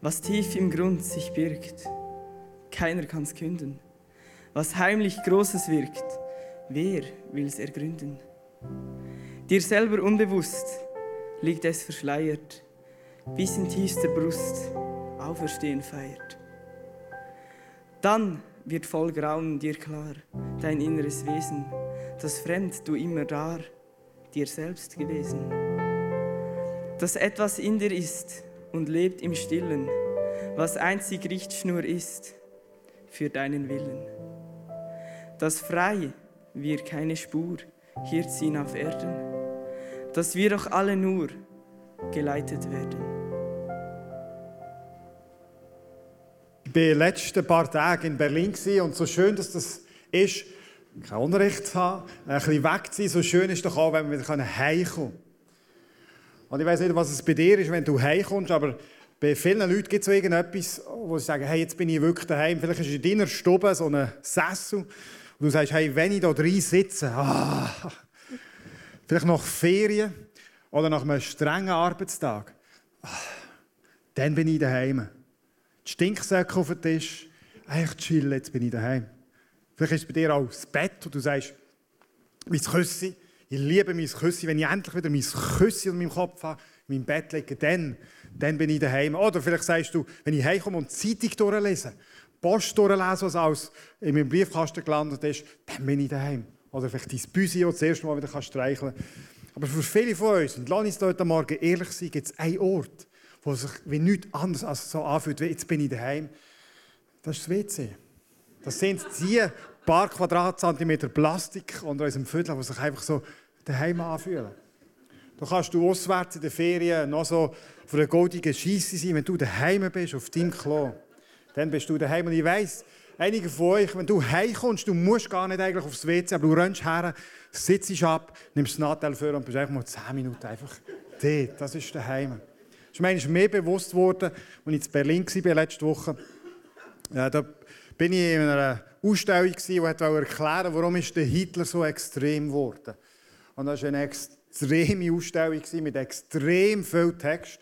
Was tief im Grund sich birgt, keiner kann's künden. Was heimlich Großes wirkt, wer will's ergründen? Dir selber unbewusst liegt es verschleiert, bis in tiefster Brust Auferstehen feiert. Dann wird voll Grauen dir klar, dein inneres Wesen, das fremd du immer dar, dir selbst gewesen dass etwas in dir ist und lebt im Stillen, was einzig Richtschnur ist für deinen Willen. Dass frei wir keine Spur hier ziehen auf Erden, dass wir doch alle nur geleitet werden. Ich war die letzten paar Tage in Berlin und so schön, dass das ist, kein Unrecht zu haben, ein bisschen weg zu sein, so schön ist doch auch, wenn wir wieder heimkommen können. Und ich weiß nicht, was es bei dir ist, wenn du heimkommst, aber bei vielen Leuten gibt es so irgendetwas, wo sie sagen, hey, jetzt bin ich wirklich daheim. Vielleicht ist in deiner Stube so ein Sessel und du sagst, hey, wenn ich da drin sitze, ah, vielleicht nach Ferien oder nach einem strengen Arbeitstag, ah, dann bin ich daheim. Die Stinksäcke auf dem Tisch, eigentlich chill, jetzt bin ich daheim. Vielleicht ist es bei dir auch das Bett und du sagst, mein Küssi, ich liebe mein Küssi. Wenn ich endlich wieder mein Küssi in meinem Kopf habe, in meinem Bett liege, dann, dann bin ich daheim. Oder vielleicht sagst du, wenn ich heimkomme und die Zeitung durchlese, Post durchlese, was alles in meinem Briefkasten gelandet ist, dann bin ich daheim. Oder vielleicht dein Büsi, das das erste Mal wieder streicheln kann. Aber für viele von uns, und lass uns heute Morgen ehrlich sein, gibt es einen Ort, wo sich wie nichts anderes als so anfühlt, wie jetzt bin ich daheim. Das ist das WC. Das sind die paar Quadratzentimeter Plastik unter unserem Viertel, die sich einfach so daheim anfühlen. Da kannst du auswärts in den Ferien noch so für eine goldige Scheisse sein, wenn du daheim bist, auf deinem Klo. Dann bist du daheim. Und ich weiss, einige von euch, wenn du heimkommst, du musst gar nicht eigentlich aufs WC, aber du rennst her, sitzt ab, nimmst das Nattel für und bist einfach mal 10 Minuten einfach dort. Das ist daheim. Das ist mir bewusst geworden, als ich in Berlin war letzte Woche. Ja, da bin ich in einer Ausstellung die erklären warum ist der Hitler so extrem geworden. Und das war eine extreme Ausstellung mit extrem viel Text,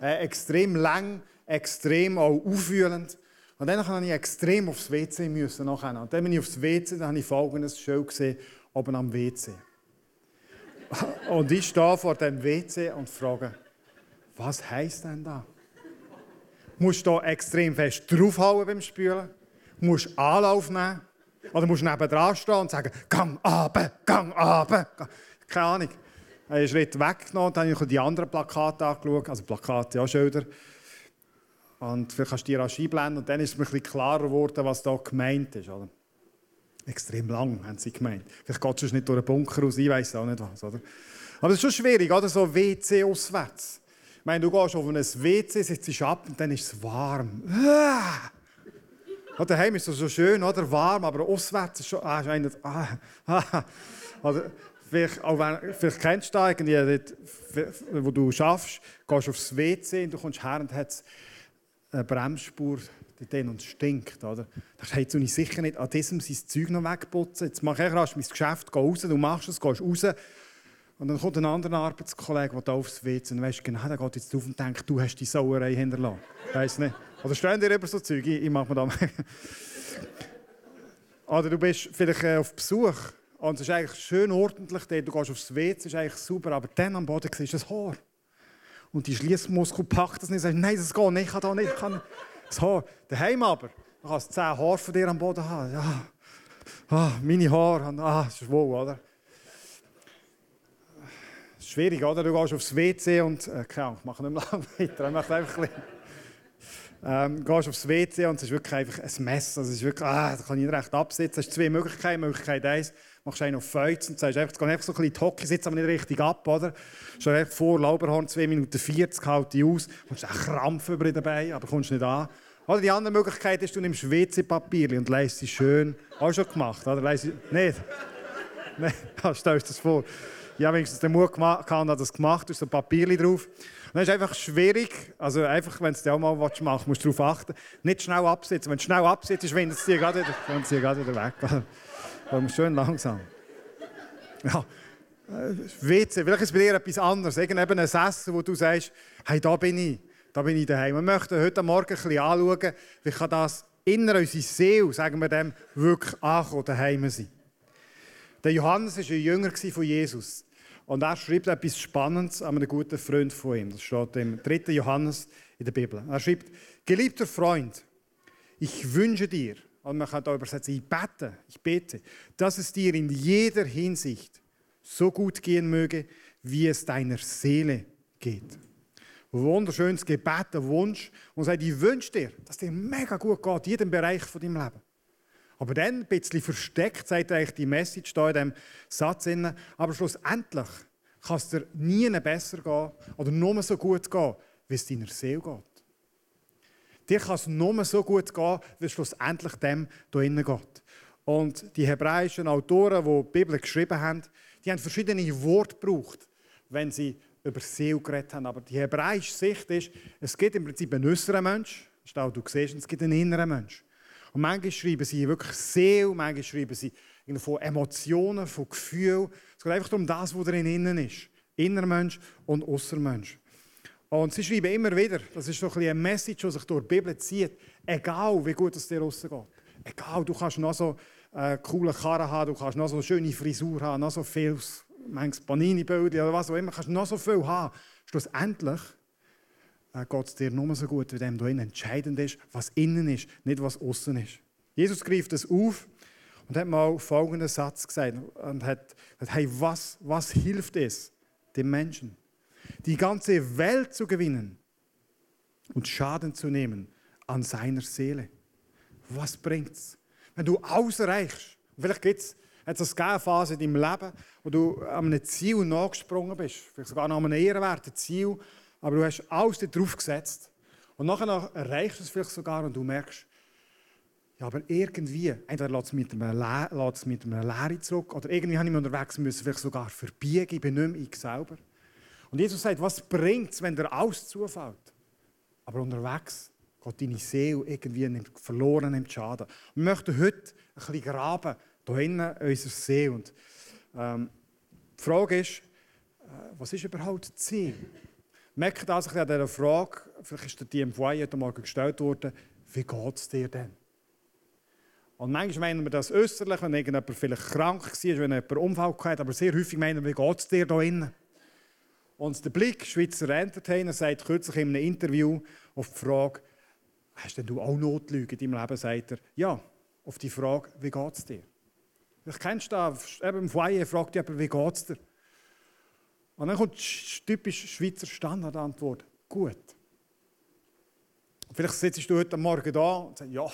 äh, extrem lang, extrem auch aufwühlend. Und dann musste ich extrem aufs WC müssen nachher. Und dann bin ich aufs WC, dann habe ich folgendes Show gesehen, oben am WC. und ich stehe vor dem WC und frage, was heisst denn da? Musst du extrem fest draufhauen beim Spülen? musst Anlauf nehmen. Oder musst neben dran stehen und sagen, gang ab, gang ab. Keine Ahnung. Einen Schritt weggenommen dann habe ich die anderen Plakate angeschaut. Also Plakate, ja, Schilder. Und vielleicht kannst du die rasch einblenden. Und dann ist mir ein bisschen klarer geworden, was da gemeint ist. Oder? Extrem lang, haben sie gemeint. Vielleicht geht es nicht durch einen Bunker raus, ich weiß auch nicht was. Oder? Aber es ist schon schwierig, oder? so WC auswärts. Ich meine, du gehst auf ein WC, sitzt ab und dann ist es warm. Ah! Daheim ist es so schön, oder? Warm, aber auswärts ist schon. Ah, ist einer, ah, ah. Oder vielleicht, auch wenn, vielleicht kennst du das irgendwie, wo du schaffst, gehst aufs WC und du kommst her und hat eine Bremsspur dort und es stinkt. Oder? Da hey, jetzt ich sicher nicht an diesem sein Zeug noch wegputzen. Jetzt mache ich rasch mein Geschäft, geh raus, du machst es, gehst raus. Und dann kommt ein anderer Arbeitskollege, der da aufs WC und weißt genau, der geht jetzt auf und denkt, du hast die Sauerei hinterlassen. Weißt nicht? Oder stehen dir über so Zeug? Ich, ich mache mir da Oder du bist vielleicht äh, auf Besuch und es ist eigentlich schön ordentlich. Du gehst aufs WC, ist eigentlich super, aber dann am Boden siehst du das Haar. Und die Schließmuskel packt das nicht sagt, nein, das geht nicht, ich kann da nicht. Ich kann das Haar. Daheim aber, du kannst zehn Haare von dir am Boden haben. Ja. Ah, meine Haare, ah, das ist wohl, oder? schwierig, oder? Du gehst aufs WC und, äh, keine Ahnung, ich mache nicht mehr lange weiter. Ich mache einfach ein bisschen ähm, gehst aufs WC und es ist wirklich einfach ein Mess. Also es ist wirklich, ah, da kann ich recht absitzen. Es hast zwei Möglichkeiten. Möglichkeit eins, machst einen auf Feuz und sagst einfach, es geht einfach so ein bisschen die Hocke, sitzt aber nicht richtig ab, oder? Schon einfach vor Lauberhorn, 2 Minuten 40, halt die aus, kommst einen Krampf über den Beinen, aber kommst nicht an. Oder die andere Möglichkeit ist, du nimmst WC-Papier und leist sie schön. Auch schon gemacht, oder? Leist sie, nicht? Nein, stellst du das vor. Ja, wenigstens den Mut gehabt, hat das gemacht, du hast ein Papier drauf. Und dann ist einfach schwierig, also einfach, wenn du es auch mal machen willst, musst du darauf achten, nicht schnell absitzen. Wenn du schnell absitzt, schwindet es dir gerade wieder, dir gerade wieder weg. Also, schön langsam. Ja, WC, vielleicht ist bei dir etwas anderes. Irgendein ein Essen, wo du sagst, hey, da bin ich, da bin ich daheim. Wir möchten heute Morgen ein bisschen anschauen, wie kann das inner unsere Seele, sagen wir dem, wirklich ankommen, daheim sein. Der Johannes war ein Jünger von Jesus. Und er schreibt etwas Spannendes an einen guten Freund von ihm. Das steht im 3. Johannes in der Bibel. Er schreibt, geliebter Freund, ich wünsche dir, und man kann da übersetzen, ich bete, ich bete, dass es dir in jeder Hinsicht so gut gehen möge, wie es deiner Seele geht. Wunderschönes Gebet, ein Wunsch. Und sagt, ich wünsche dir, dass dir mega gut geht, in jedem Bereich von deinem Leben. Aber dann, ein bisschen versteckt, sagt eigentlich die Message da in diesem Satz. Aber schlussendlich kann es dir nie besser gehen oder nur so gut gehen, wie es deiner Seele geht. Dir kann es nur so gut gehen, wie es schlussendlich dem hier innen geht. Und die hebräischen Autoren, die die Bibel geschrieben haben, die haben verschiedene Worte gebraucht, wenn sie über Seele geredet haben. Aber die hebräische Sicht ist, es gibt im Prinzip einen äußeren Mensch, das du siehst, und es gibt einen inneren Mensch. Und manchmal schreiben sie wirklich Seele, manchmal schreiben sie von Emotionen, von Gefühlen. Es geht einfach darum, das, was darin innen ist. Innermensch und Außermensch. Und sie schreiben immer wieder, das ist so ein eine Message, die sich durch die Bibel zieht, egal wie gut es dir rausgeht. Egal, du kannst noch so äh, coole Karren haben, du kannst noch so schöne Frisur haben, noch so viel, manchmal Panini-Bilder oder was auch immer, kannst noch so viel haben. Schlussendlich äh, geht es dir nur so gut, wie dem du entscheidend ist, was innen ist, nicht was außen ist. Jesus greift das auf und hat mal folgenden Satz gesagt und hat gesagt, hey, was, was hilft es dem Menschen, die ganze Welt zu gewinnen und Schaden zu nehmen an seiner Seele? Was bringt's, wenn du ausreichst? Vielleicht gibt es hat es eine Phase in deinem Leben, wo du an einem Ziel nachgesprungen bist, vielleicht sogar an einem ehrenwerten Ziel, aber du hast alles darauf gesetzt. Und nachher erreichst du es vielleicht sogar und du merkst, ja, aber irgendwie, entweder lässt es mit einem, Le Leere zurück oder irgendwie habe ich mich unterwegs müssen, vielleicht sogar verbiegen, ich bin nicht mehr ich selber. Und Jesus sagt, was bringt es, wenn dir alles zufällt? Aber unterwegs geht deine Seele irgendwie nimmt, verloren, nimmt Schaden. wir möchten heute ein bisschen graben, hier innen, unserer Seele. Und, ähm, die Frage ist, äh, was ist überhaupt das Ziel? merke das an dieser Frage, vielleicht ist dir die im Foyer heute Morgen gestellt worden, wie geht es dir denn? Und manchmal meinen wir das äußerlich, wenn irgendjemand vielleicht krank war, wenn jemand einen Unfall hatte, aber sehr häufig meinen wir, wie geht es dir da innen? Und der Blick, Schweizer Entertainer, sagt kürzlich in einem Interview auf die Frage, hast denn du auch Notlüge in deinem Leben? Sagt er, ja, auf die Frage, wie geht es dir? Vielleicht kennst das, eben im Foyer fragt jemand, wie geht es dir? Und dann kommt die typische Schweizer Standardantwort. Gut. Vielleicht sitzt du heute Morgen da und sagst, ja,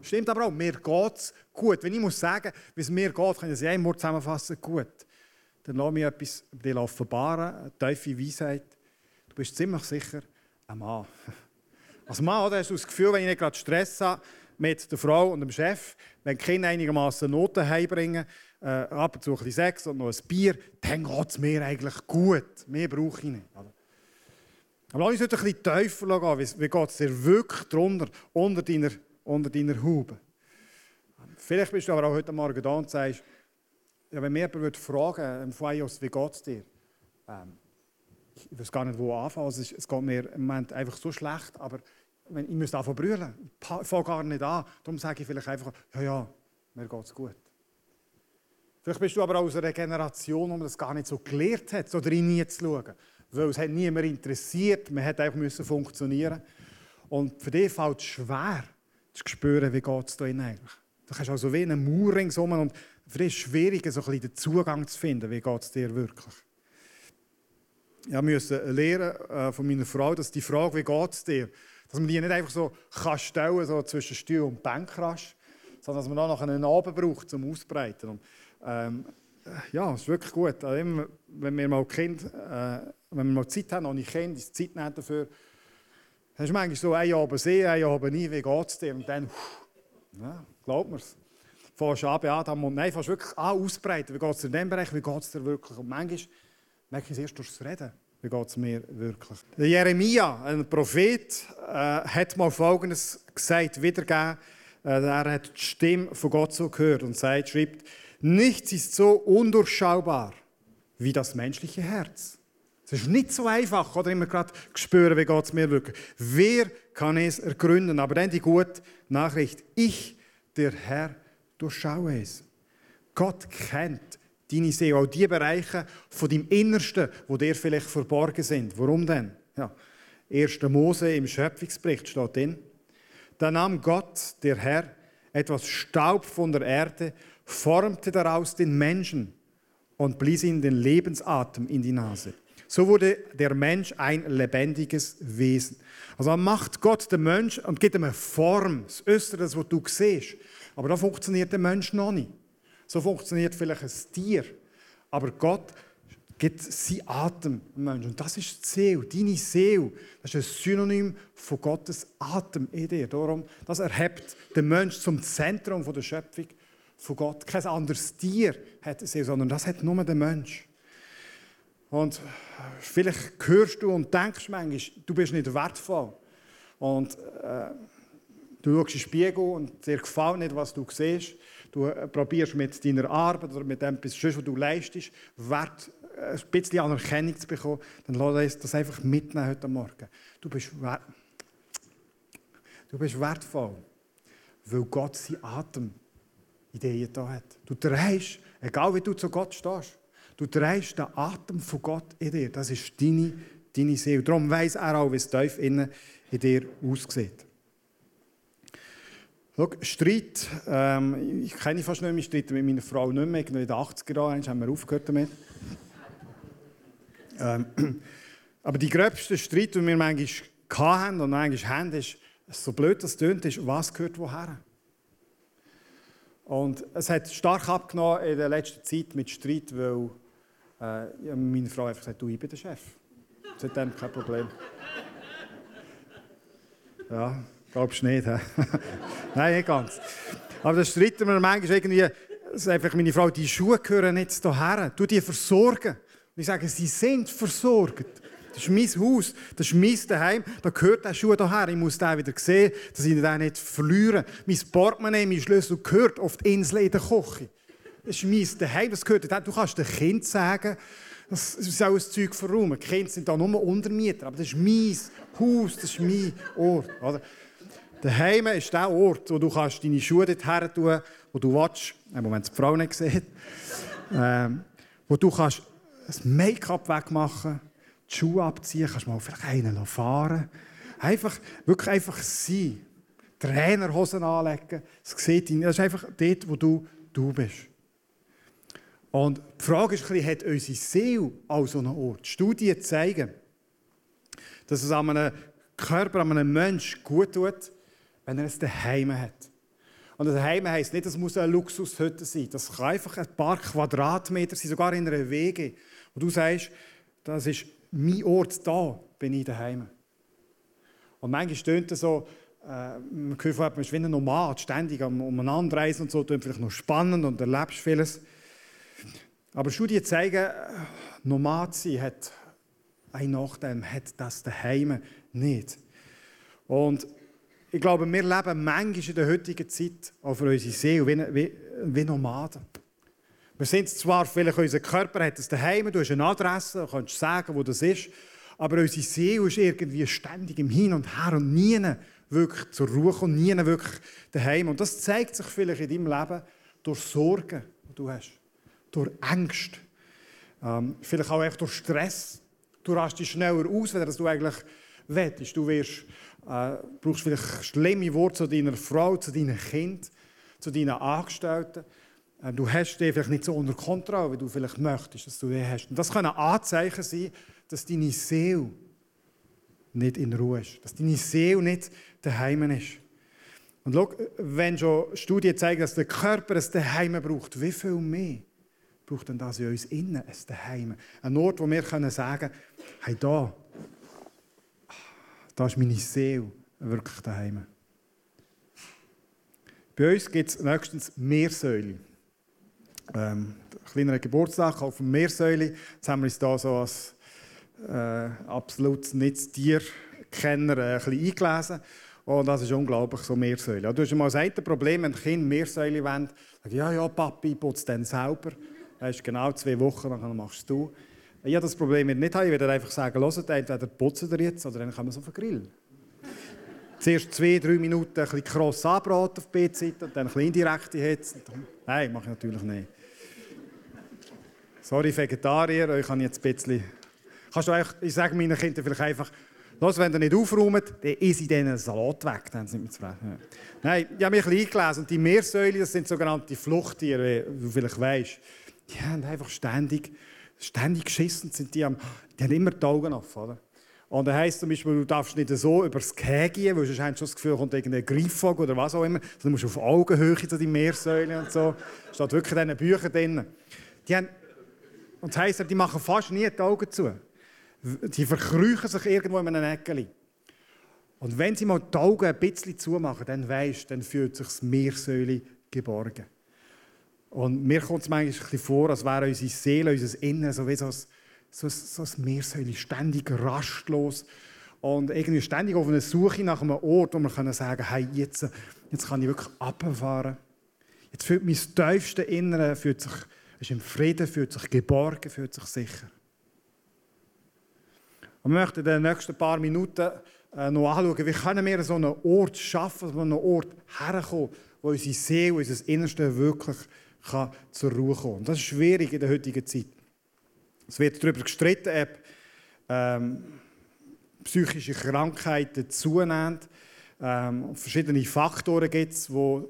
stimmt aber auch, mir geht es gut. Wenn ich muss sagen, wie es mir geht, kann ich in einem Wort zusammenfassen, gut. Dann lass mich etwas dich offenbaren, eine tiefe Weisheit. Du bist ziemlich sicher ein Mann. Als Mann oder, hast du das Gefühl, wenn ich nicht gerade Stress habe mit der Frau und dem Chef, wenn die Kinder einigermaßen Noten heimbringen, äh, ab und zu ein Sex und noch ein Bier, dann geht es mir eigentlich gut. Mehr brauche ich nicht. Aber lass uns heute ein bisschen tiefer gehen. Wie geht es dir wirklich drunter, unter deiner, unter deiner Haube? Vielleicht bist du aber auch heute Morgen da und sagst, ja, wenn mir jemand fragen im Feios, wie geht es dir? Ähm, ich weiß gar nicht, wo anfangen. Also es geht mir im Moment einfach so schlecht, aber ich müsste anfangen zu brüllen. Ich fange gar nicht an. Darum sage ich vielleicht einfach, ja, ja, mir geht es gut. Vielleicht bist du aber aus einer Generation, man das gar nicht so gelernt hat, so drin nie zu schauen. Weil es hat niemand interessiert, man hat einfach müssen funktionieren. Und für dich fällt es schwer, zu spüren, wie geht es da eigentlich. Du hast also wie einen Mauer ringsum und für ist es schwierig, so ein den Zugang zu finden, wie geht es dir wirklich. Ich musste lernen äh, von meiner Frau, dass die Frage, wie geht es dir, Dass man die nicht einfach so kann stellen so zwischen Stuhl und Bankrasch, sondern dass man auch noch einen Abend braucht zum Ausbreiten. Und, ähm, ja, es ist wirklich gut. Also wenn wir mal kind, äh, wenn wir mal Zeit haben, ohne Kind, ist Zeit nicht dafür. Dann ist manchmal so, ein Abend sehen, ein Abend nie, wie geht es dir? Und dann, ja, glaubt mir es. Fährst an, Adam und nein, fährst wirklich an, ausbreiten. Wie geht es dir in diesem Bereich, wie geht es dir wirklich? Und manchmal merke ich es erst durchs Reden. Wie geht es mir wirklich? Jeremia, ein Prophet, äh, hat mal Folgendes gesagt, wiedergegeben. Äh, er hat die Stimme von Gott so gehört und sagt, schreibt, nichts ist so undurchschaubar wie das menschliche Herz. Es ist nicht so einfach, oder immer gerade spüren, wie geht es mir wirklich. Wer kann es ergründen? Aber dann die gute Nachricht. Ich, der Herr, durchschaue es. Gott kennt deine Seele, auch die Bereiche von deinem Innersten, wo dir vielleicht verborgen sind. Warum denn? Ja. 1. Mose im Schöpfungsbericht steht drin. Da nahm Gott, der Herr, etwas Staub von der Erde, formte daraus den Menschen und blies ihm den Lebensatem in die Nase. So wurde der Mensch ein lebendiges Wesen. Also macht Gott den Mensch und gibt ihm eine Form, das Östere, das du siehst. Aber da funktioniert der Mensch noch nicht. So funktioniert vielleicht ein Tier. Aber Gott gibt seinen Atem dem Menschen. Und das ist die Seele, deine Seele. Das ist ein Synonym von Gottes Atem in dir. Darum, das erhebt den Menschen zum Zentrum der Schöpfung von Gott. Kein anderes Tier hat eine Seele, sondern das hat nur der Mensch. Und vielleicht hörst du und denkst manchmal, du bist nicht wertvoll. Und äh, du schaust in den Spiegel und dir gefällt nicht, was du siehst. Du äh, probierst mit deiner Arbeit oder mit dem, was du leistest, Wert, äh, ein bisschen Anerkennung zu bekommen. Dann lass uns das einfach mitnehmen heute Morgen. Du bist, wert du bist wertvoll, weil Gott seinen Atem in dir da hat. Du drehst, egal wie du zu Gott stehst, Du trägst den Atem von Gott in dir. Das ist deine, deine Seele. Darum weiss er auch, wie es tief innen in dir aussieht. Schau, Streit, ähm, ich kenne fast nicht mehr streiten mit meiner Frau nicht mehr. In den 80er Jahren haben wir aufgehört damit. Ähm, aber die gröbste Streit, die wir manchmal hatten und manchmal haben, ist, so blöd das tönt, ist, was gehört woher? Und es hat stark abgenommen in der letzten Zeit mit Streit, weil äh, meine Frau hat gesagt, du, ich bin der Chef. Seitdem kein Problem. Ja, glaubst du nicht, hä? Nein, nicht ganz. Aber das streiten wir manchmal irgendwie, einfach meine Frau, die Schuhe gehören nicht hierher. Du die versorgen. Und ich sage, sie sind versorgt. Das ist mein Haus, das ist mein Daheim, da gehört der Schuh hierher. Ich muss den wieder sehen, dass ich den nicht verliere. Mein Portemonnaie, mein Schlüssel gehört auf die Insel in der Küche. Das ist mein Daheim, das gehört Du kannst dem Kind sagen, das ist auch ein Zeug verräumen. Die Kinder sind da nur Untermieter, aber das ist mein Haus, das ist mein Ort. Oder? Daheim ist der Ort, wo du kannst deine Schuhe dort her tun, wo du willst, wenn man die Frau nicht sieht, ähm, wo du kannst das Make-up wegmachen, die Schuhe abziehen, kannst mal vielleicht einen fahren. Einfach, wirklich einfach sein. Trainerhosen anlegen. Das, sieht ihn. das ist einfach dort, wo du, du bist. Und die Frage ist, hat unsere Seele auch so einen Ort? Studien zeigen, dass es einem Körper, einem Menschen gut tut, wenn er es daheim hat. Und das daheim heisst nicht, das muss eine Luxushütte sein. Das kann einfach ein paar Quadratmeter sein, sogar in einer Wege. Und du sagst, das ist mein Ort, da bin ich daheim. Und manchmal stöhnt es so, äh, man hört, man ist wie ein Nomad, ständig umeinander reisen und so, das vielleicht noch spannend und erlebst vieles. Aber Studien zeigen, Nomad sein hat ein Nachteil, hat das daheim nicht. Und ich glaube, wir leben manchmal in der heutigen Zeit auch für unsere Seele wie, wie, wie Nomaden. Wir sind zwar, vielleicht unser Körper hat es daheim, du hast eine Adresse, du kannst sagen, wo das ist, aber unsere Seele ist irgendwie ständig im Hin und Her und nie wirklich zur Ruhe und nie wirklich daheim. Und das zeigt sich vielleicht in deinem Leben durch Sorgen, die du hast durch Angst, ähm, vielleicht auch durch Stress. Du rast dich schneller aus, als du eigentlich willst. Du wirst, äh, brauchst vielleicht schlimme Worte zu deiner Frau, zu deinem Kind, zu deinen Angestellten. Äh, du hast dich vielleicht nicht so unter Kontrolle, wie du vielleicht möchtest, dass du die hast. Und das können Anzeichen sein, dass deine Seele nicht in Ruhe ist. Dass deine Seele nicht daheim ist. Und schau, wenn schon Studien zeigen, dass der Körper ein Daheim braucht, wie viel mehr braucht denn das in uns innen ein Daheim? Ein Ort, wo wir können sagen hey, da, da ist meine Seele wirklich daheim. Bei uns gibt es nächstens Meersäule. Ähm, kleiner Geburtstag auf dem Meersäule. Jetzt haben wir uns da so als äh, absolut nicht Tierkenner äh, ein bisschen eingelesen. Und das ist unglaublich, so Meersäule. Du hast mal das eine Problem, wenn Kind Meersäule wollen, sagen, ja, ja, Papi, putzt dann selber. Das ist genau zwei Wochen, dann machst du Ich habe das Problem nicht haben. Ich werde einfach sagen, hört, entweder putzen ihr jetzt oder dann kommen wir so auf den Grill. Zuerst zwei, drei Minuten ein bisschen kross anbraten auf die Seite und dann ein bisschen indirekte Hitze. Nein, mache ich natürlich nicht. Sorry, Vegetarier, euch kann ich jetzt ein bisschen... Kannst du eigentlich, ich sage meinen Kindern vielleicht einfach, Los, wenn ihr nicht aufräumt, dann ist in diesen Salat weg. Dann sind wir zufrieden. Nein, ich habe mich ein bisschen eingelesen. Und die Meersäule, das sind sogenannte Fluchttiere, wie du vielleicht weißt. Die haben einfach ständig, ständig geschissen. Sind die, haben, die haben immer die Augen offen. Oder? Und das heisst zum Beispiel, du darfst nicht so über das Käse gehen, weil sonst hast du das Gefühl, kommt irgendein Greifvogel oder was auch immer. Sondern du musst auf Augenhöhe zu die Meersäule und so. Steht wirklich in diesen Büchern drin. Die haben, und das heisst, die machen fast nie die Augen zu. Die verkrüchen sich irgendwo in einem Eckeli. Und wenn sie mal die Augen ein bisschen zumachen, dann weisst, dann fühlt sich das Meersäule geborgen. Und mir kommt es manchmal ein vor, als wäre unsere Seele, unser Innen, so wie so ein, so, so ein Meersäule, ständig rastlos. Und irgendwie ständig auf einer Suche nach einem Ort, wo man sagen kann, hey, jetzt, jetzt kann ich wirklich abfahren. Jetzt fühlt mein tiefste Innere, fühlt sich, ist im Frieden, fühlt sich geborgen, fühlt sich sicher. Und wir möchten in den nächsten paar Minuten äh, noch anschauen, wie können wir so einen Ort schaffen, so einen Ort herkommen, wo unsere Seele, unser Innerste wirklich kann zur Ruhe kommen. Das ist schwierig in der heutigen Zeit. Es wird darüber gestritten, ob ähm, psychische Krankheiten zunehmen. Ähm, verschiedene Faktoren gibt es, die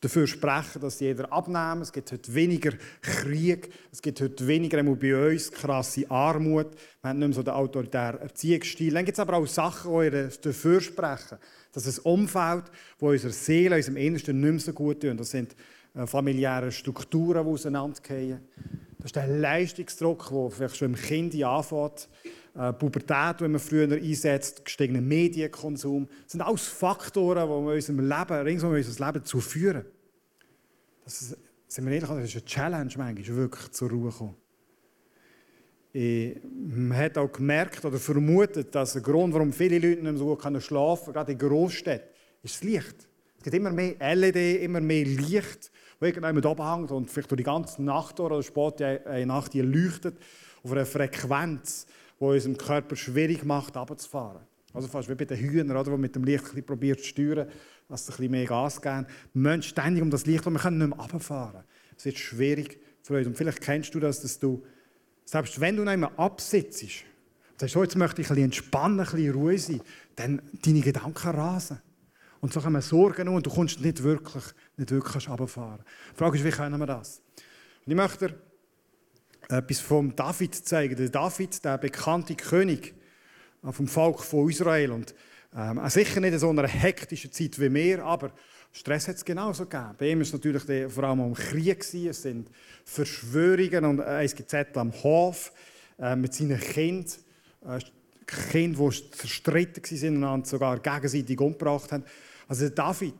dafür sprechen, dass jeder abnehmen. Es gibt heute weniger Krieg, es gibt heute weniger bei uns krasse Armut. Wir haben nicht mehr so den autoritären Erziehungsstil. Dann gibt es aber auch Sachen, die dafür sprechen, dass es Umfeld, wo unserer Seele, unserem Innersten nicht mehr so gut tun. Das sind äh, familiäre Strukturen, die auseinandergehen. Das ist der Leistungsdruck, der vielleicht schon im Kind anfängt äh, Pubertät, die man früher einsetzt, gestiegener Medienkonsum. Das sind alles Faktoren, die wir unserem Leben, ringsum unser Leben zuführen. Das ist, sind wir ehrlich, das ist eine Challenge manchmal, wirklich zur Ruhe kommen. Man hat auch gemerkt oder vermutet, dass der Grund, warum viele Leute nicht so gut schlafen können, gerade in Großstädten, ist das Licht. Es gibt immer mehr LED, immer mehr Licht, das irgendjemand abhängt und vielleicht durch die ganze Nacht oder spät eine Nacht leuchtet auf einer Frequenz, die unserem Körper schwierig macht, runterzufahren. Also fast wie bei den Hühnern, oder, die mit dem Licht probiert zu steuern, dass sie ein bisschen mehr Gas geben. Wir müssen ständig um das Licht und wir können nicht mehr runterfahren. Es wird schwierig für uns. Und vielleicht kennst du das, dass du, selbst wenn du nicht mehr absitzt, und sagst, so, jetzt möchte ich ein bisschen entspannen, ein bisschen ruhig sein, dann deine Gedanken rasen. Und so kommen Sorgen und du kommst nicht wirklich, nicht wirklich runterfahren. Die Frage ist, wie können wir das? Und ich möchte etwas vom David zeigen. Der David, der bekannte König vom Volk von Israel. Und ähm, sicher nicht in so einer hektischen Zeit wie wir, aber Stress hat es genauso gegeben. Bei ihm war es natürlich vor allem um Krieg. Es sind Verschwörungen und äh, es gibt Zettel am Hof äh, mit seinen Kindern. Äh, Kinder, die zerstritten waren und sogar gegenseitig umgebracht haben. Also David,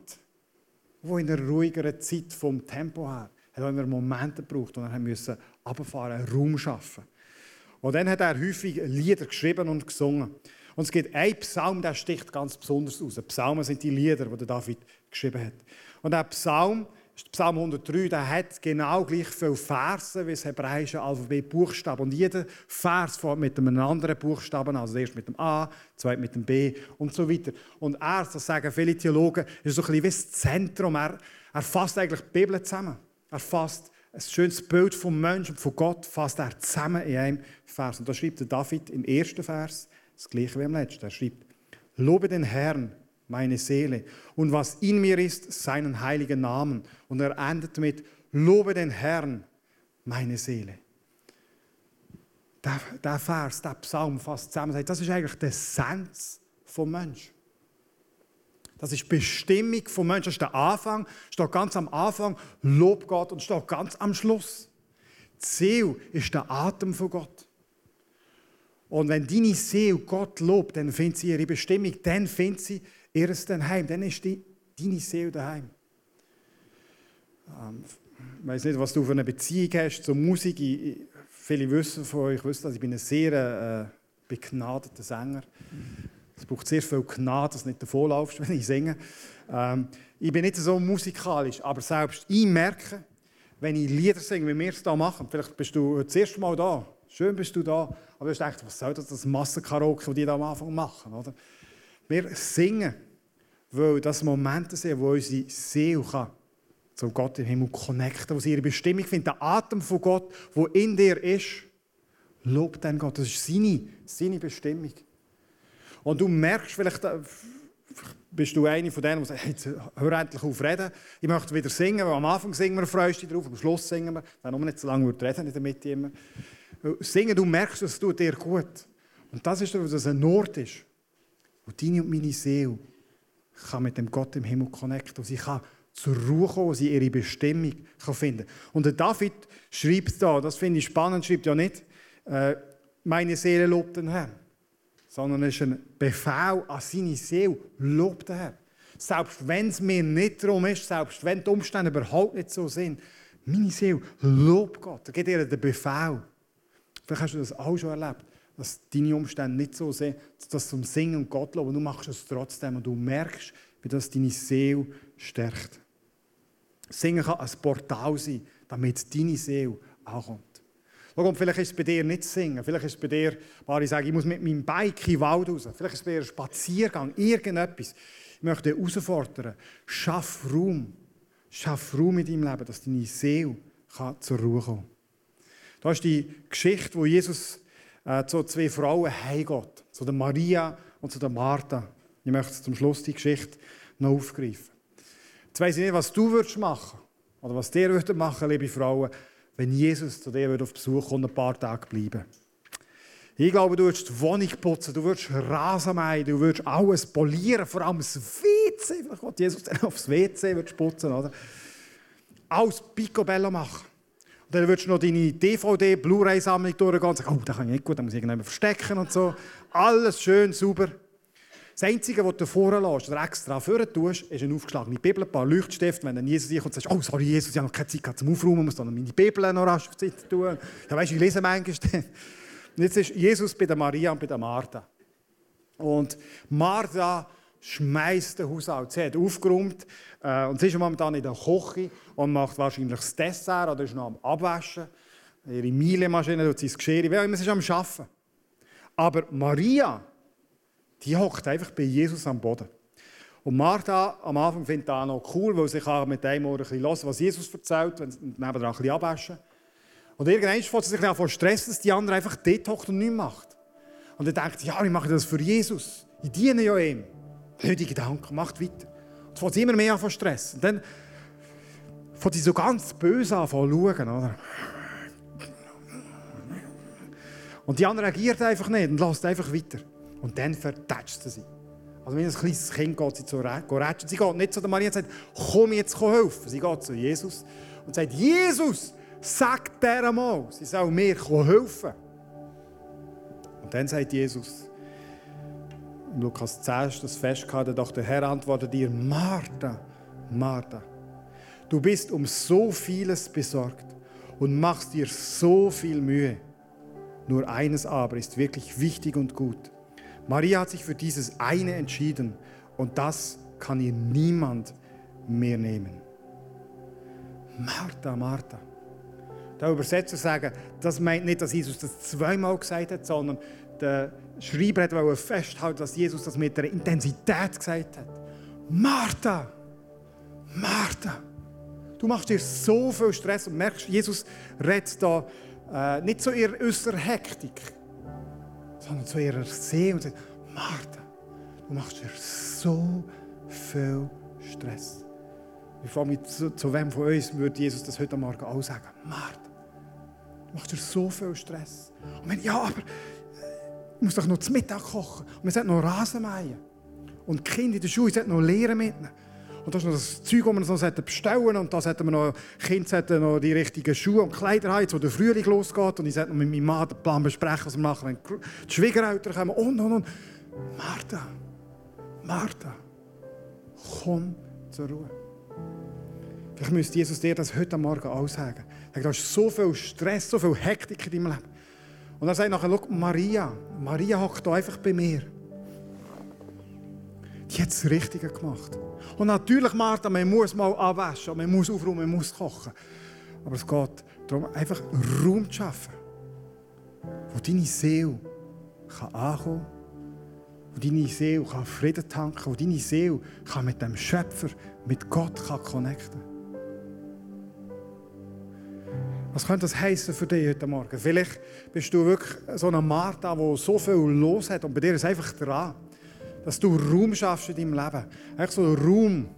der in einer ruhigeren Zeit vom Tempo her hat immer Momente gebraucht, wo er musste runterfahren, Raum schaffen. Und dann hat er häufig Lieder geschrieben und gesungen. Und es gibt einen Psalm, der sticht ganz besonders aus. Psalmen sind die Lieder, die David geschrieben hat. Und der Psalm, Psalm 103, der hat genau gleich viele Verse wie das hebräische Alphabet Buchstaben. Und jeder Vers fängt mit einem anderen Buchstaben. Also erst mit dem A, zweit mit dem B und so weiter. Und er, das sagen viele Theologen, ist so ein bisschen wie das Zentrum. Er, er fasst eigentlich die Bibel zusammen. Er fasst ein schönes Bild vom Menschen und von Gott fasst er zusammen in einem Vers. Und da schreibt David im ersten Vers das gleiche wie im letzten. Er schreibt, Lobe den Herrn, meine Seele, und was in mir ist, seinen heiligen Namen. Und er endet mit, Lobe den Herrn, meine Seele. Der, der Vers, der Psalm fasst zusammen, das ist eigentlich der Essenz vom Menschen. Das ist die Bestimmung vom Menschen. Das ist der Anfang. Steht ganz am Anfang, Lob Gott und steht ganz am Schluss. Ziel ist der Atem von Gott. Und wenn deine Seele Gott lobt, dann findet sie ihre Bestimmung, dann findet sie ihr daheim, dann ist die, deine Seele daheim. Ähm, ich weiß nicht, was du für eine Beziehung hast zur Musik. Ich, viele wissen von euch, wissen, dass ich bin ein sehr äh, begnadeter Sänger. Es braucht sehr viel Gnade, dass du nicht davonlaufst, wenn ich singe. Ähm, ich bin nicht so musikalisch, aber selbst ich merke, wenn ich Lieder singe, wie wir es hier machen, vielleicht bist du das erste Mal da, schön bist du da, aber du denkst, was soll das, das Massenkaraoke, das die am Anfang machen? Oder? Wir singen, weil das Momente sind, wo unsere Seele kann zum Gott im Himmel connecten, wo sie ihre Bestimmung findet. Der Atem von Gott, der in dir ist, lobt den Gott. Das ist seine, seine Bestimmung. Und du merkst vielleicht, äh, bist du einer von denen, die sagt, jetzt hör endlich auf reden. Ich möchte wieder singen, weil am Anfang singen wir, freust dich drauf, am Schluss singen wir. Wenn nur nicht so lange reden in der Mitte immer. Singen, du merkst, es tut dir gut. Und das ist, dass es ein Ort ist, wo deine und meine Seele kann mit dem Gott im Himmel connecten und sie kann zur Ruhe kommen, wo sie ihre Bestimmung kann finden. Und der David schreibt da, das finde ich spannend, schreibt ja nicht, äh, meine Seele lobt den Herrn, sondern es ist ein Befehl an seine Seele, lobt den Herrn. Selbst wenn es mir nicht darum ist, selbst wenn die Umstände überhaupt nicht so sind, meine Seele lobt Gott. Er gibt ihr den Befehl. Vielleicht hast du das auch schon erlebt, dass deine Umstände nicht so sind, dass du zum Singen und Gott loben, du machst es trotzdem und du merkst, wie das deine Seele stärkt. Singen kann ein Portal sein, damit deine Seele ankommt. Schau, vielleicht ist es bei dir nicht Singen. Vielleicht ist es bei dir, ich sage, ich muss mit meinem Bike in den Wald raus. Vielleicht ist es bei dir ein Spaziergang, irgendetwas. Ich möchte dich herausfordern. Schaff Raum. Schaff Raum in deinem Leben, dass deine Seele zur Ruhe kommen kann. Da ist die Geschichte, wo Jesus äh, zu zwei Frauen heimgeht. Zu der Maria und zu der Martha. Ich möchte zum Schluss die Geschichte noch aufgreifen. Jetzt weiss ich nicht, was du würdest machen oder was dir würdet machen, liebe Frauen, wenn Jesus zu dir auf Besuch und ein paar Tage bleiben. Ich glaube, du würdest die Wohnung putzen, du würdest Rasen mähen, du würdest alles polieren, vor allem das WC. Vielleicht Jesus dann aufs WC putzen, oder? Alles picobello machen. Dann würdest du noch deine DVD, Blu-ray-Sammlung durchgehen und sagen, oh, das kann ich nicht gut, da muss ich irgendjemand verstecken und so. Alles schön, sauber. Das Einzige, was du vorne lässt oder extra vorne tust, ist eine aufgeschlagene Bibel, ein paar Leuchtstifte. Wenn dann Jesus kommt und sagt, oh, sorry, Jesus, ich habe noch keine Zeit zum Aufräumen, muss dann meine Bibel noch rasch auf die Seite tun. Ja, weißt du, ich lese manchmal. Und jetzt ist Jesus bei der Maria und bei der Martha. Und Martha schmeißt den Haushalt. Sie hat aufgeräumt äh, und sie ist momentan in der Küche und macht wahrscheinlich das Dessert oder ist noch am Abwaschen. Ihre Miele-Maschine tut sein Geschirr, wie auch immer, sie ist am Arbeiten. Aber Maria, die hockt einfach bei Jesus am Boden. Und Martha am Anfang findet das noch cool, weil sie kann mit einem Ohr ein bisschen hören, was Jesus erzählt, wenn sie nebenan ein bisschen abwaschen. Und irgendwann fängt sie sich an Stress, dass die andere einfach dort hockt und nichts macht. Und er denkt, ja, ich mache das für Jesus. Ich diene ja ihm. Nicht die Gedanken, macht weiter. Und fängt sie immer mehr an von Stress. Und dann fängt sie so ganz böse an zu schauen, oder? Und die andere reagiert einfach nicht und lässt einfach weiter. Und dann vertätscht sie. Also wenn ein kleines Kind geht sie zu Rätschen. Sie geht nicht zu der Maria und sagt, komm jetzt komm helfen. Sie geht zu Jesus und sagt, Jesus, sag der mal, sie soll mir helfen. Und dann sagt Jesus, in Lukas 10 ist das festgehalten, doch der Herr antwortet dir, Martha, Martha, du bist um so vieles besorgt und machst dir so viel Mühe. Nur eines aber ist wirklich wichtig und gut. Maria hat sich für dieses eine entschieden und das kann ihr niemand mehr nehmen. Martha, Martha. Der Übersetzer sagen, das meint nicht, dass Jesus das zweimal gesagt hat, sondern der Schreiber wollte festhalten, dass Jesus das mit der Intensität gesagt hat. Martha, Martha, du machst dir so viel Stress und merkst, Jesus redet da äh, nicht zu ihrer äußeren Hektik, sondern zu ihrer Seele und sagt, Martha, du machst dir so viel Stress. Ich frage mich, zu, zu wem von uns würde Jesus das heute Morgen auch sagen? Martha, du machst dir so viel Stress. Und wenn, ja, aber muss doch noch zum Mittag kochen. Und wir sollten noch Rasen mähen. Und die Kinder in der Schule sollten noch Lehren mitnehmen. Und das ist noch das Zeug, das wir noch bestellen Und da sollten wir noch, Kinder noch die richtigen Schuhe und Kleider haben, wo der Frühling losgeht. Und ich sollte noch mit meinem Mann den Plan besprechen, was wir machen, wenn die Schwiegereltern kommen. Und, und, und. Martha, Martha, komm zur Ruhe. Vielleicht müsste Jesus dir das heute Morgen auch. Da ist so viel Stress, so viel Hektik in deinem Leben. Und dann sagt er nachher, schau, Maria, Maria hockt einfach bei mir. Die hat das Richtige gemacht. Und natürlich, Martha, man muss mal abwaschen, man muss aufräumen, man muss kochen. Aber es geht darum, einfach Raum zu schaffen, wo deine Seele kann ankommen kann, wo deine Seele kann Frieden tanken kann, wo deine Seele kann mit dem Schöpfer, mit Gott kann connecten Was könnte das heißen für dich heute Morgen? Vielleicht bist du wirklich so eine Martha, die so viel los hat und bei dir ist einfach dran, dass du Raum schaffst in deinem Leben. Eigentlich so Raum,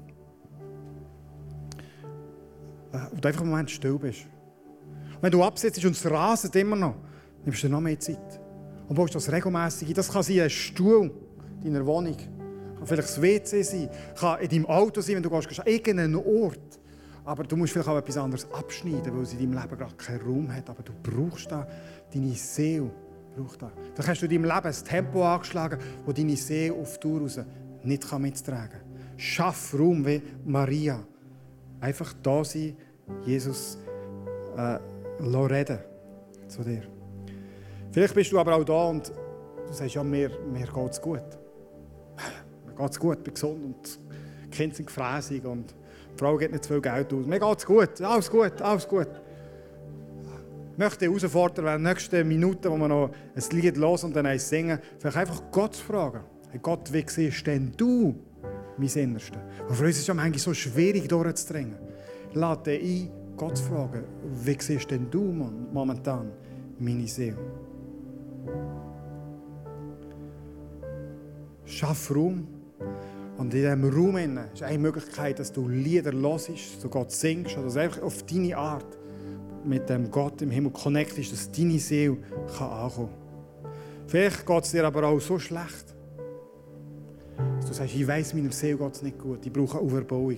wo du einfach einen Moment still bist. Wenn du absetzt und es raset immer noch, nimmst du noch mehr Zeit. Und baust das regelmäßig Das kann sein ein Stuhl in deiner Wohnung. Kann vielleicht das WC sein. Kann in deinem Auto sein, wenn du gehst, irgendeinen Ort. Aber du musst vielleicht auch etwas anderes abschneiden, weil es in deinem Leben gerade keinen Raum hat. Aber du brauchst da deine Seele. Braucht da. Dann hast du in deinem Leben ein Tempo angeschlagen, wo deine Seele auf die Tour raus nicht mittragen kann. Schaff Raum wie Maria. Einfach da sein, Jesus äh, reden zu dir. Vielleicht bist du aber auch da und du sagst, ja, mir, mir geht es gut. Mir geht es gut, ich bin gesund und die Kinder sind gefräßig und die Frau gibt nicht zu viel Geld aus. Mir geht es gut, alles gut, alles gut. Ich möchte herausfordern, in den nächsten Minuten, wo wir noch ein Lied los und dann eins singen, vielleicht einfach Gott zu fragen. Hey Gott, wie siehst denn du mein Innerste? Und für uns ist es ja manchmal so schwierig, durchzudringen. Lade ein, Gott zu fragen, wie siehst denn du momentan meine Seele? Schaff Raum und in diesem Raum ist eine Möglichkeit, dass du Lieder hörst, du Gott singst oder einfach auf deine Art mit dem Gott im Himmel connectest, dass deine Seele kann ankommen kann. Vielleicht geht es dir aber auch so schlecht, dass du sagst, ich weiß, meiner Seele geht es nicht gut, ich brauche eine Auferbauung.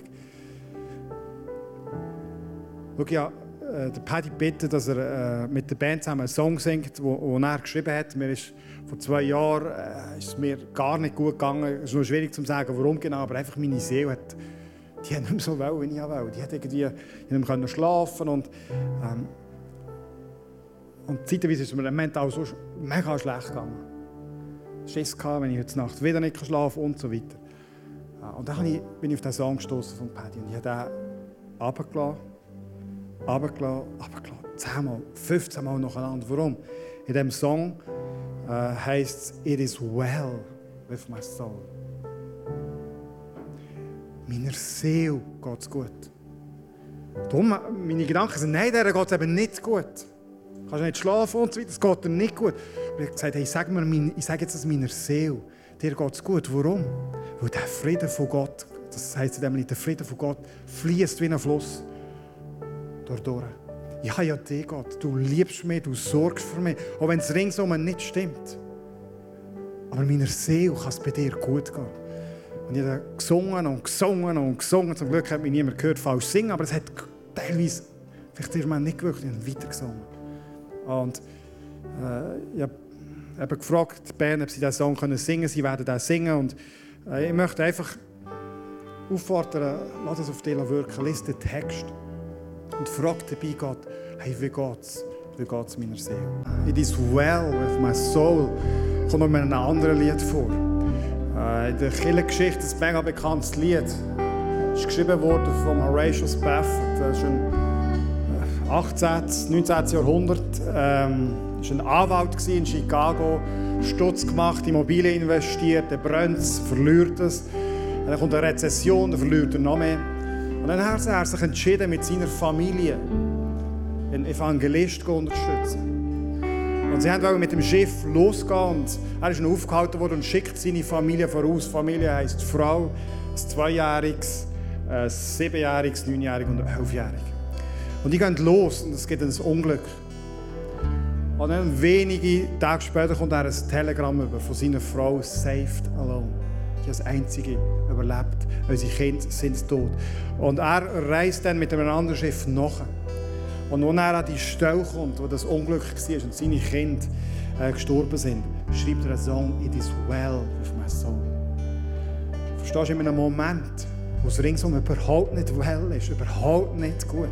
Schau, ja, äh, der Paddy bittet, dass er äh, mit der Band zusammen einen Song singt, den er geschrieben hat. Mir ist vor zwei Jahren äh, ist mir gar nicht gut gegangen. Es ist nur schwierig zu sagen, warum genau, aber einfach meine Seele hat, die hat nicht mehr so well, wie ich wollte. Die hat irgendwie nicht mehr schlafen und ähm, und zeitweise ist es mir mental so mega schlecht gegangen. Schiss gehabt, wenn ich heute Nacht wieder nicht schlafen und so weiter. Und dann bin ich auf den Song gestoßen von Paddy und ich habe den runtergelassen, runtergelassen, runtergelassen. 10 Mal, 15 Mal nacheinander. Warum? In diesem Song äh, heißt es, It is well with my soul. Meiner Seele geht es gut. Darum, meine Gedanken sind, nein, der geht es eben nicht gut. Du kannst nicht schlafen und so weiter, es geht dir nicht gut. Und ich habe gesagt, hey, sag mir, ich sage jetzt das meiner Seele, dir geht es gut. Warum? Weil der Frieden von Gott, das dem Lied, der Frieden von Gott fließt wie ein Fluss durch. Ich habe ja dich, Gott. Du liebst mich, du sorgst für mich. Auch wenn es ringsum nicht stimmt. Aber meiner Seele kann es bei dir gut gehen. Und ich habe gesungen und gesungen und gesungen. Zum Glück hat mich niemand gehört falsch singen, aber es hat teilweise, vielleicht man nicht wirklich weiter gesungen. Und äh, ich habe gefragt, die ob sie diesen Song können singen können. Sie werden den singen. Und äh, ich möchte einfach auffordern, lass es auf dich wirken. Lies den Text und frag dabei Gott, hey, wie geht's? Wie geht's meiner Seele? It is well with my soul. Kommt noch mal ein anderes Lied vor. Äh, in der Kirchengeschichte ein mega bekanntes Lied. Es ist geschrieben worden von Horatio Spafford. Das ist ein 18., äh, 19. Jahrhundert. Ähm, war ein Anwalt in Chicago, Stutz gemacht, Immobilien investiert, er brennt es, verliert es. Dann kommt eine Rezession, dann verliert er noch mehr. Und dann hat er sich entschieden, mit seiner Familie einen Evangelist zu unterstützen. Und sie wollten mit dem Schiff losgehen und er ist aufgehalten worden und schickt seine Familie voraus. Familie heisst Frau, ein Zweijähriges, ein Siebenjähriges, Neunjähriges und ein Elfjähriges. Und die gehen los und es gibt ein Unglück. Und dann wenige Tage später kommt er ein Telegramm über von seiner Frau «Saved Alone». Die als einzige überlebt. Unsere Kinder sind tot. Und er reist dann mit einem anderen Schiff nach. Und als er an die Stelle kommt, wo das Unglück war und seine Kinder äh, gestorben sind, schreibt er einen Song «It is well with my soul». Verstehst du, in einem Moment, wo es ringsum überhaupt nicht well ist, überhaupt nicht gut.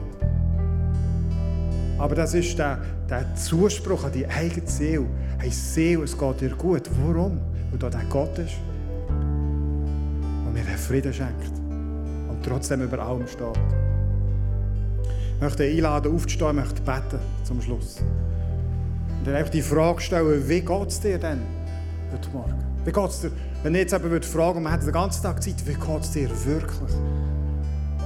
Aber das ist der, der Zuspruch an die eigene Seele. Hey Seele, es geht dir gut. Warum? Weil da der Gott ist, mir den Frieden schenkt und trotzdem über allem steht. Ich möchte einladen, aufzustehen, möchte beten zum Schluss. Und dann einfach die Frage stellen, wie geht es dir denn heute Morgen? Wie geht es dir? Wenn jetzt jemand fragen und man hat den ganzen Tag Zeit, wie geht es dir wirklich?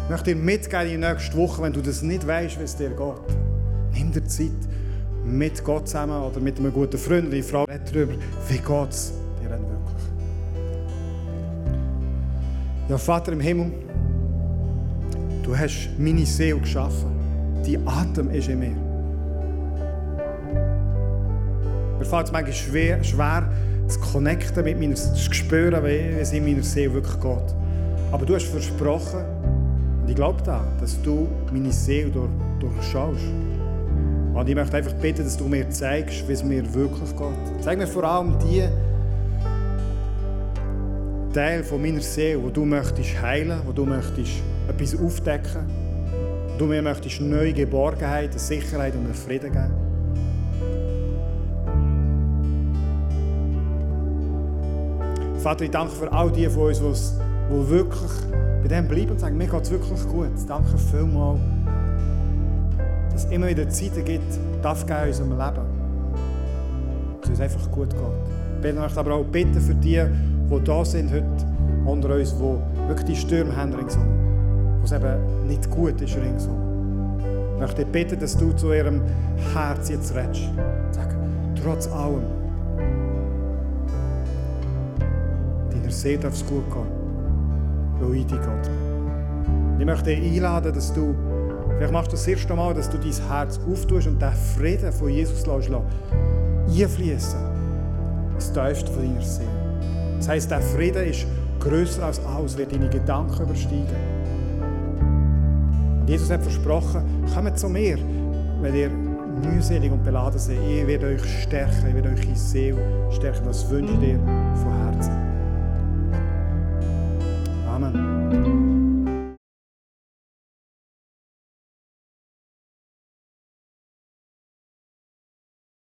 Ich möchte dir mitgeben in der nächsten Woche, wenn du das nicht weißt, wie es dir geht. Nimm dir Zeit mit Gott zusammen oder mit einem guten Freund. Ich frage darüber, wie geht es Ja, Vater im Himmel, du hast meine Seele geschaffen. Die Atem ist in mir. Mir fällt es manchmal schwer, schwer zu connecten mit meiner, zu spüren, wie es in meiner Seele wirklich geht. Aber du hast versprochen, und ich glaube da, dass du meine Seele durch, durchschaust. Und ich möchte einfach bitten, dass du mir zeigst, wie es mir wirklich geht. Zeig mir vor allem die Teil von meiner Seele, wo du möchtest heilen, wo du möchtest etwas aufdecken, wo du mir möchtest neue Geborgenheit, eine Sicherheit und einen Frieden geben. Vater, ich danke für all die von uns, die wirklich bei dem bleiben und sagen, mir geht es wirklich gut. Danke vielmals, dass es immer wieder Zeiten gibt, darf in unserem Leben, dass es einfach gut geht. Ich möchte aber auch bitten für die, die da sind heute unter uns, die wirklich die Stürme haben ringsum, wo es eben nicht gut ist ringsum. Ich möchte bitten, dass du zu ihrem Herz jetzt redest. Sag, trotz allem, deiner Seele darf es gut gehen, weil ich dich Gott. Ich möchte dich einladen, dass du, vielleicht machst du das erste Mal, dass du dein Herz auftust und den Frieden von Jesus lässt einfließen ins Tiefste von deiner Seele. Das heisst, der Frieden ist grösser als alles, wird deine Gedanken übersteigen. Und Jesus hat versprochen, kommt zu mir, wenn ihr mühselig und beladen seid. Ich werde euch stärken, ich werde eure Seele stärken. Das wünsche ich dir von Herzen.